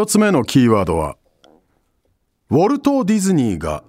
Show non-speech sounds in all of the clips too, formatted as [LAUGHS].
一つ目のキーワードはウォルト・ディズニーが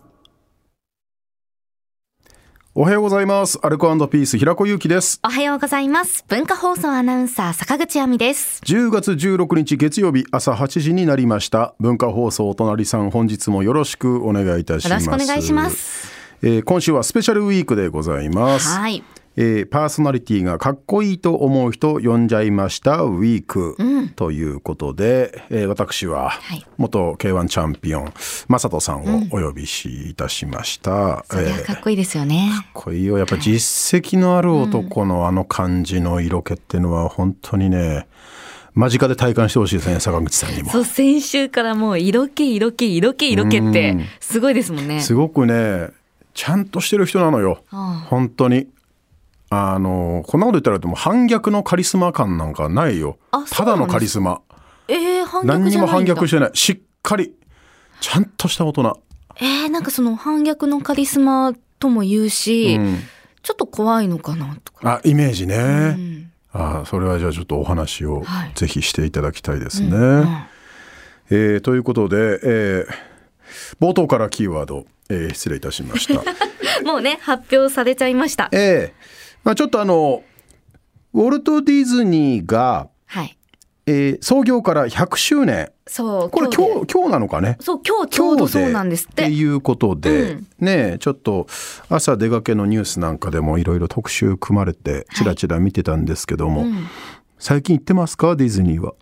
おはようございます。アルコピース平子祐希です。おはようございます。文化放送アナウンサー坂口亜美です。10月16日月曜日朝8時になりました。文化放送お隣さん本日もよろしくお願いいたします。よろしくお願いします、えー、今週はスペシャルウィークでございます。はいえー、パーソナリティがかっこいいと思う人呼んじゃいましたウィーク、うん、ということで、えー、私は元 K1 チャンピオン正人さんをお呼びしいたしました、うん、それはかっこいいですよね、えー、かっこいいよ。やっぱ実績のある男のあの感じの色気っていうのは本当にね間近で体感してほしいですね坂口さんにも。そう先週からもう色気色気色気色気ってすごいですもんね。すごくねちゃんとしてる人なのよ、本当にあのこんなこと言ったらでも反逆のカリスマ感なんかないよ。ただのカリスマ。えー、反逆何にも反逆してない。しっかりちゃんとした大人。えー、なんかその反逆のカリスマとも言うし、うん、ちょっと怖いのかなとか。あイメージね、うん、あそれはじゃあちょっとお話をぜひしていただきたいですね、うん、えー、ということで、えー、冒頭からキーワード、えー、失礼いたしました。[LAUGHS] もうね発表されちゃいました。ええーまあ、ちょっとあのウォルト・ディズニーが、はい。えー、創業から100周年。そうこれ今日今日なのかね？そう今日ちょうどそうなんですって。っていうことで、うん、ねちょっと朝出かけのニュースなんかでもいろいろ特集組まれてちらちら見てたんですけども、はいうん、最近行ってますか？ディズニーは。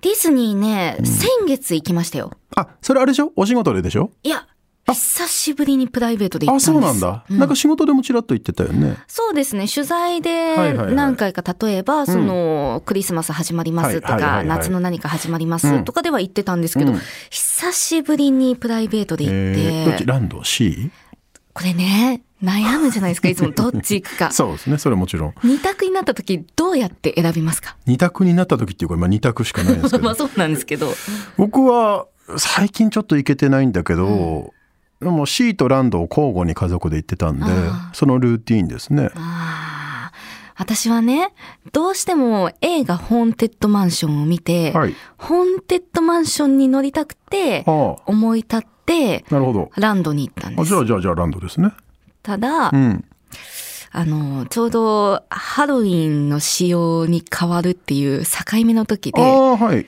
ディズニーね、うん、先月行きましたよ。あそれあれでしょ？お仕事ででしょ？いや久しぶりにプライベートで行ったんですあ、そうなんだ。うん、なんか仕事でもちらっと言ってたよね。そうですね。取材で何回か、例えば、その、クリスマス始まりますとか、夏の何か始まりますとかでは言ってたんですけど、うん、久しぶりにプライベートで行って。えー、どっち？ランド ?C? これね、悩むじゃないですか、いつも [LAUGHS] どっち行くか。そうですね、それはもちろん。二択になった時、どうやって選びますか？二択になった時っていうか、まあ二択しかないんですけど。[LAUGHS] まあそうなんですけど。僕は、最近ちょっと行けてないんだけど、うんでもシーとランドを交互に家族で行ってたんでそのルーティンですね。私はねどうしても映画「ホーンテッドマンション」を見て、はい、ホーンテッドマンションに乗りたくて思い立ってなるほど。ランドに行ったんです。じゃあじゃあじゃあランドですね。ただ、うん、あのちょうどハロウィンの仕様に変わるっていう境目の時で、はい、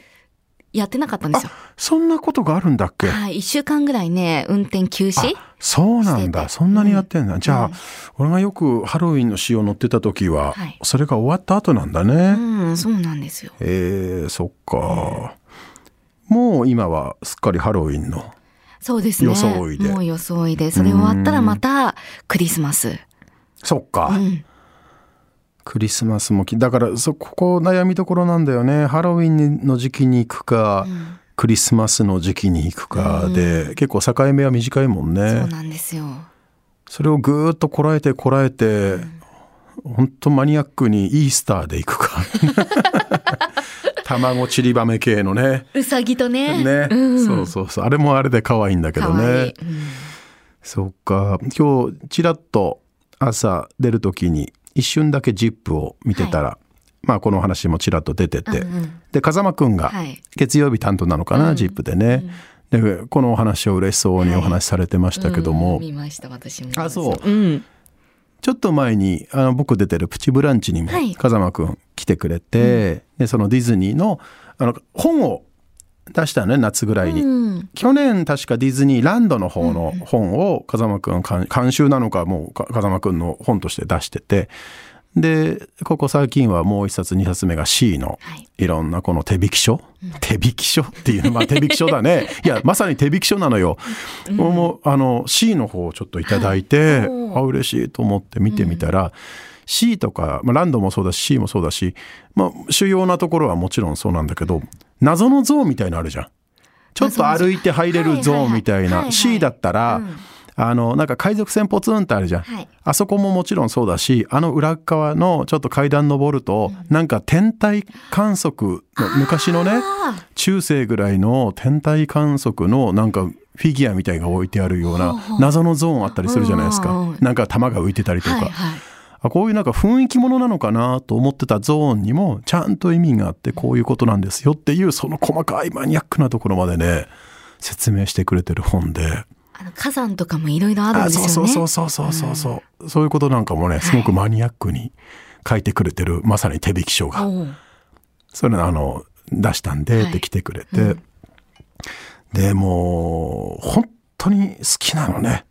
やってなかったんですよ。そんなことがあるんだっけ？はい、一週間ぐらいね、運転休止そうなんだ。そんなにやってんだ。うん、じゃあ、うん、俺がよくハロウィンの仕様乗ってた時は、はい、それが終わった後なんだね。うん、そうなんですよ。えー、そっか。もう今はすっかりハロウィンの。そうですね。装いで。もう装いで。それ終わったらまたクリスマス。そっか。うんクリスマスもだからそここ悩みどころなんだよね。ハロウィンの時期に行くか、うん、クリスマスの時期に行くかで、うん、結構境目は短いもんね。そうなんですよ。それをぐーっとこらえてこらえて、うん、本当マニアックにイースターで行くか。[LAUGHS] 卵ちりばめ系のね。うさぎとね。ね、うん、そうそうそう。あれもあれで可愛いんだけどね、うん、そっか。今日ちらっと朝出る時に一瞬だけ「ジップを見てたら、はい、まあこの話もちらっと出てて、うんうん、で風間くんが月曜日担当なのかな、ジップでね、うん、でこのお話を嬉しそうにお話しされてましたけども、はいうん、見ました私も。あそう、う。ん、ちょっと前にあの僕出てる「プチブランチ」にも風間くん来てくれて、でそのディズニーのあの本を出したね夏ぐらいに、うん、去年確かディズニーランドの方の本を風間くん監修なのかもう風間くんの本として出してて。でここ最近はもう一冊二冊目が C のい。ろんなこの手引き書、手引き書っていうまあ手引き書だね。[LAUGHS] いやまさに手引き書なのよ、うん、もうあの C の方をちょっと頂いて、はい、あ嬉しいと思って見てみたら、うん。C とか、まあ、ランドもそうだし C もそうだし、まあ、主要なところはもちろんそうなんだけど謎の像みたいのあるじゃん。ちょっと歩いて入れる像。みたいな。C だったら、あのなんか海賊船ポツンってあるじゃん、はい、あそこももちろんそうだしあの裏側のちょっと階段登ると、うん、なんか天体観測の昔のね中世ぐらいの天体観測のなんかフィギュアみたいが置いてあるような謎のゾーンあったりするじゃないですか、なんか玉が浮いてたりとか、はいはい、あこういうなんか雰囲気ものなのかなと思ってたゾーンにもちゃんと意味があってこういうことなんですよっていうその細かいマニアックなところまでね説明してくれてる本で。あの火山とかもいろいろあるんですよね。そうそうそうそうそうそう、うん、そういうことなんかもねすごくマニアックに書いてくれてる、まさに手引き書が。それあの出したんでって来てくれて、はいうん、でもう本当に好きなのね。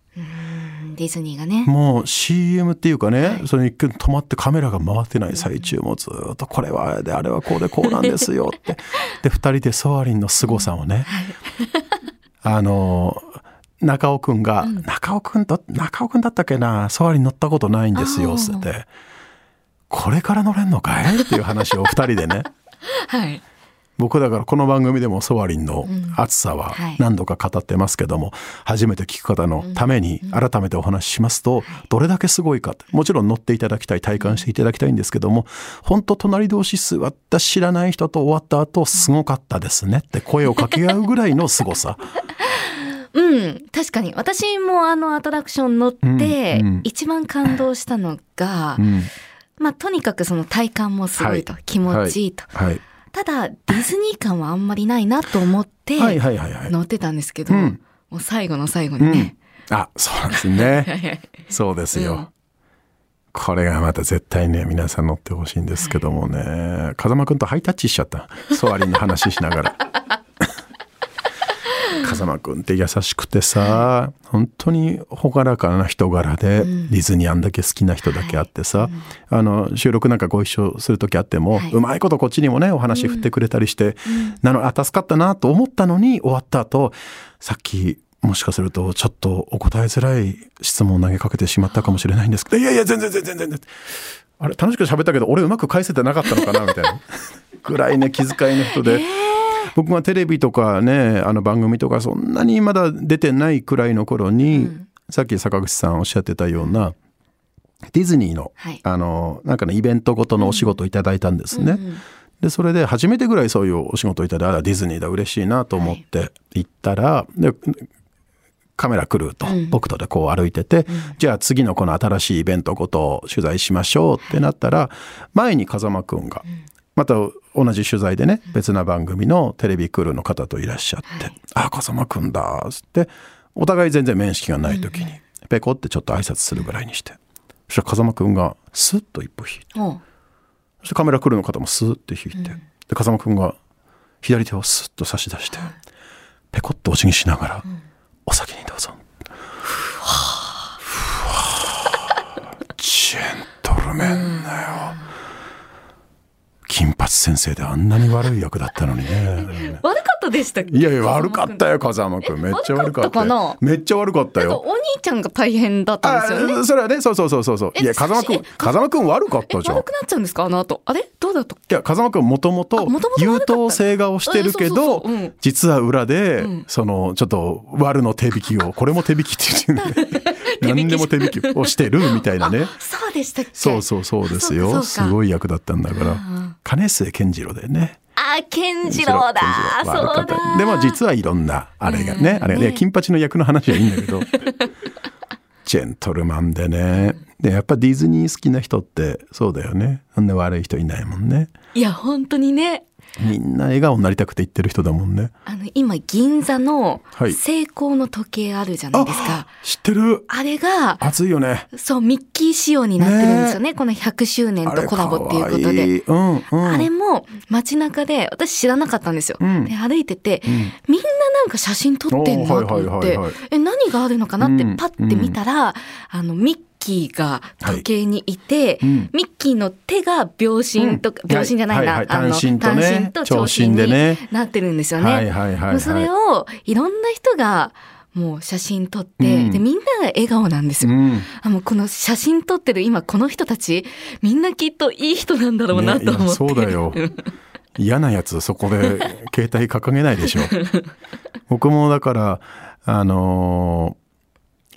ディズニーがね。もう CM っていうかね、はい、それ一見止まってカメラが回ってない最中もずっとこれはあれであれはこうでこうなんですよって。[LAUGHS] で、二人でソアリンの凄さをね、はい、あの、中尾くんが、うん、中尾くんと、中尾くんだったっけな、ソアリン乗ったことないんですよ、って。これから乗れんのかい？っていう話を二人でね。[LAUGHS] はい。僕だからこの番組でもソワリンの暑さは何度か語ってますけども、うんはい、初めて聞く方のために改めてお話ししますと、どれだけすごいかもちろん乗っていただきたい体感していただきたいんですけども本当隣同士座った知らない人と終わった後すごかったですねって声を掛け合うぐらいの凄さ。[LAUGHS] うん、確かに。私もあのアトラクション乗って一番感動したのが、うん。うん、まあとにかくその体感もすごいと、はい、気持ちいいと。はい。はいただディズニー感はあんまりないなと思って乗ってたんですけど、もう最後の最後にね、うん、あそうなんですね。[LAUGHS] そうですよ、うん、これがまた絶対ね皆さん乗ってほしいんですけどもね。風間くんとハイタッチしちゃった。ソアリンの話しながら風間くんって優しくてさ本当に朗らかな人柄で、ディズニーあんだけ好きな人だけあってさ、あの収録なんかご一緒する時あっても、うまいことこっちにもねお話振ってくれたりして、なのあ助かったなと思ったのに終わった後さっきもしかするとちょっとお答えづらい質問を投げかけてしまったかもしれないんですけどい。やいや全然全然全然。あれ楽しく喋ったけど俺うまく返せてなかったのかなみたいな。[LAUGHS] ぐらいね気遣いの人で。えー僕がテレビとかねあの番組とかそんなにまだ出てないくらいの頃に、うん、さっき坂口さんおっしゃってたようなディズニーのはい、あのなんかねイベントごとのお仕事をいただいたんですね。うんうんでそれで初めてぐらいそういうお仕事をいただいたディズニーだ嬉しいなと思って行ったら、はい、でカメラ来ると、うん、僕とでこう歩いてて、うん、じゃあ次のこの新しいイベントごとを取材しましょうってなったら、前に風間くんが、また同じ取材でね別な番組のテレビクルーの方といらっしゃって「はい、あ風間くんだ」っつってお互い全然面識がない時にペコってちょっと挨拶するぐらいにしてそしたら風間くんがスッと一歩引いてそしてカメラクルーの方もスッて引いて、で風間くんが左手をスッと差し出して、ペコッとお辞儀しながら「お先にどうぞ」ジェントルメンだよ。金八先生であんなに悪い役だったのにね。[LAUGHS] 悪かったでしたっけ？いやいや、悪かったよ、風間くん。めっちゃ悪かったよ。めっちゃ悪かったよ。お兄ちゃんが大変だったんですよね。それはね、そうそうそうそう。いや、風間くん、風間くん悪かったじゃん。悪くなっちゃうんですか？あの後。あれ？どうだった？いや、風間くんもともと優等生顔してるけど、実は裏で、その、ちょっと、悪の手引きを、これも手引きって言って何でも手引きをしてるみたいなね。そうでしたっけ？そうそうそうですよ。すごい役だったんだから。金末健次郎だよね。あ、健次郎だ。そうだ。でも実はいろんな、あれがね、あれがね、金八の役の話はいいんだけど。[LAUGHS] ジェントルマンでね。で、やっぱディズニー好きな人ってそうだよね。そんな悪い人いないもんね。いや、本当にね。みんな笑顔になりたくて言ってる人だもんね。あの、今、銀座の成功の時計あるじゃないですか。はい、知ってるあれが、熱いよね。そう、ミッキー仕様になってるんですよね。ねこの100周年とコラボっていうことで。いうんうん、あれも街中で、私知らなかったんですよ。うん、で歩いてて、うん、みんななんか写真撮ってんなと思って、え、何があるのかなってパッて見たら、あの、ミッキーが時計にいて、はい。うん、ミッキーの手が秒針とか、うん、秒針じゃないな、はいはいはい、単身と、ね、単身と長針になってるんですよね。はいはいはいはい、それをいろんな人がもう写真撮って、うん、でみんなが笑顔なんですよ、うん、あもうこの写真撮ってる今この人たちみんなきっといい人なんだろうなと思って、ね、そうだよ。[LAUGHS] 嫌なやつそこで携帯掲げないでしょ。[LAUGHS] 僕もだからあの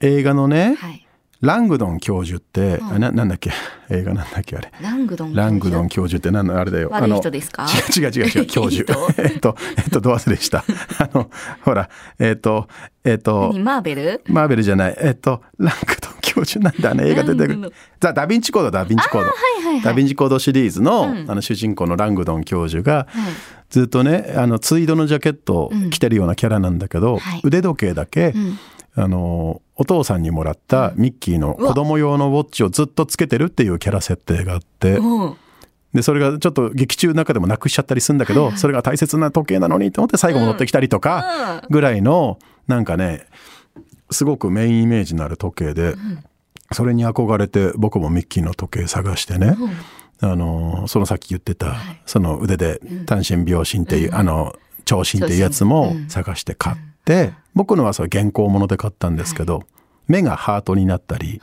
ー、映画のね、はいラングドン教授って、うん、ななんだっけ？[LAUGHS] 映画なんだっけあれ。ラングドンラングドン教授ってなんあれだよ。悪い人ですか？違う違う違う [LAUGHS] 教授。[LAUGHS] えっとえっとど忘れした？あのほらえっとえっとマーベル？マーベルじゃない。えっとラングドン教教授なんだね。映画出てくる。ザ・ダ・ヴィンチコードダ・ヴィンチコード、はいはいはい、ダ・ヴィンチコードシリーズのうん、あの主人公のラングドン教授が、ずっとねあのツイードのジャケットを着てるようなキャラなんだけど、うん、腕時計だけ、あのお父さんにもらったミッキーの子供用のウォッチをずっとつけてるっていうキャラ設定があって。でそれがちょっと劇中の中でもなくしちゃったりするんだけど、それが大切な時計なのにと思って最後戻ってきたりとかぐらいのなんかねすごくメインイメージのある時計で、それに憧れて僕もミッキーの時計探してね、あのそのさっき言ってた、その腕で単身秒針っていう、あの長針っていうやつも探して買って、僕のはそれ現行もので買ったんですけど、目がハートになったり、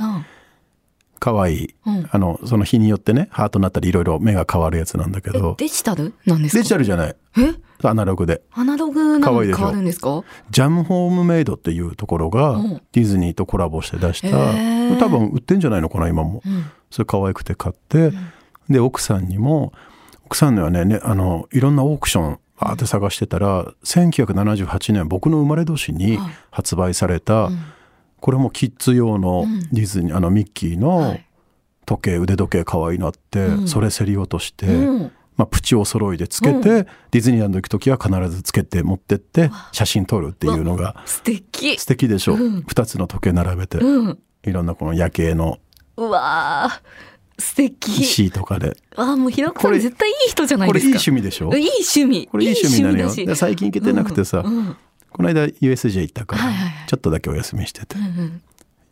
可愛い、うん、あのその日によってねハートになったりいろいろ目が変わるやつなんだけど。デジタル？なんですか？デジタルじゃない。え？アナログで。アナログなのに変わるんですか？ジャムホームメイドっていうところがディズニーとコラボして出した、多分売ってんじゃないのかな今も、うん、それ可愛くて買って、うん、で奥さんにも奥さんにはねねあのいろんなオークションあって探してたら、うん、1978年僕の生まれ年に発売された、これもキッズ用のディズニー、あのミッキーの時計腕時計可愛いなって、それ競り落として、まあ、プチお揃いでつけて、うん、ディズニーランド行く時は必ずつけて持ってって写真撮るっていうのが素敵。素敵でしょ、う。ん、2つの時計並べて、うん、いろんなこの夜景の。うわ素敵。石とかで。あもう平子さん絶対いい人じゃないですか。これいい趣味でしょ？いい趣味。これいい趣味なのよ。で最近行けてなくてさ、うんうん、この間 USJ 行ったから、はいはい、ちょっとだけお休みしてて、うんうん、行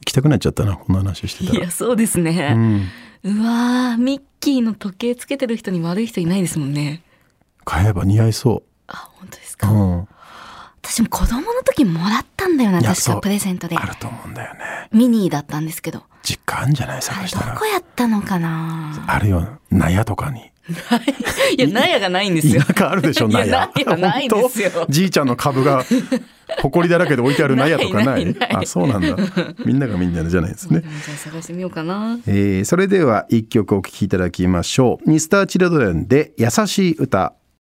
きたくなっちゃったなこんな話してたら。いやそうですね、うん。うわミッキーの時計つけてる人に悪い人いないですもんね。買えば似合いそう。あ本当ですか、うん、私も子供の時もらったんだよな確かプレゼントで。あると思うんだよね。ミニーだったんですけど実家あんじゃない？探したら。どこやったのかな？あるよ。納屋とかに。[LAUGHS] いや納屋がないんですよ。田舎あるでしょ納屋。ないですよ。じいちゃんの株が埃だらけで置いてある納屋とかない？[LAUGHS] あそうなんだ。みんながみんなじゃないですね。[LAUGHS] じゃあ探してみようかな、えー、それでは一曲お聴きいただきましょう。ミスターチルドレンで優しい歌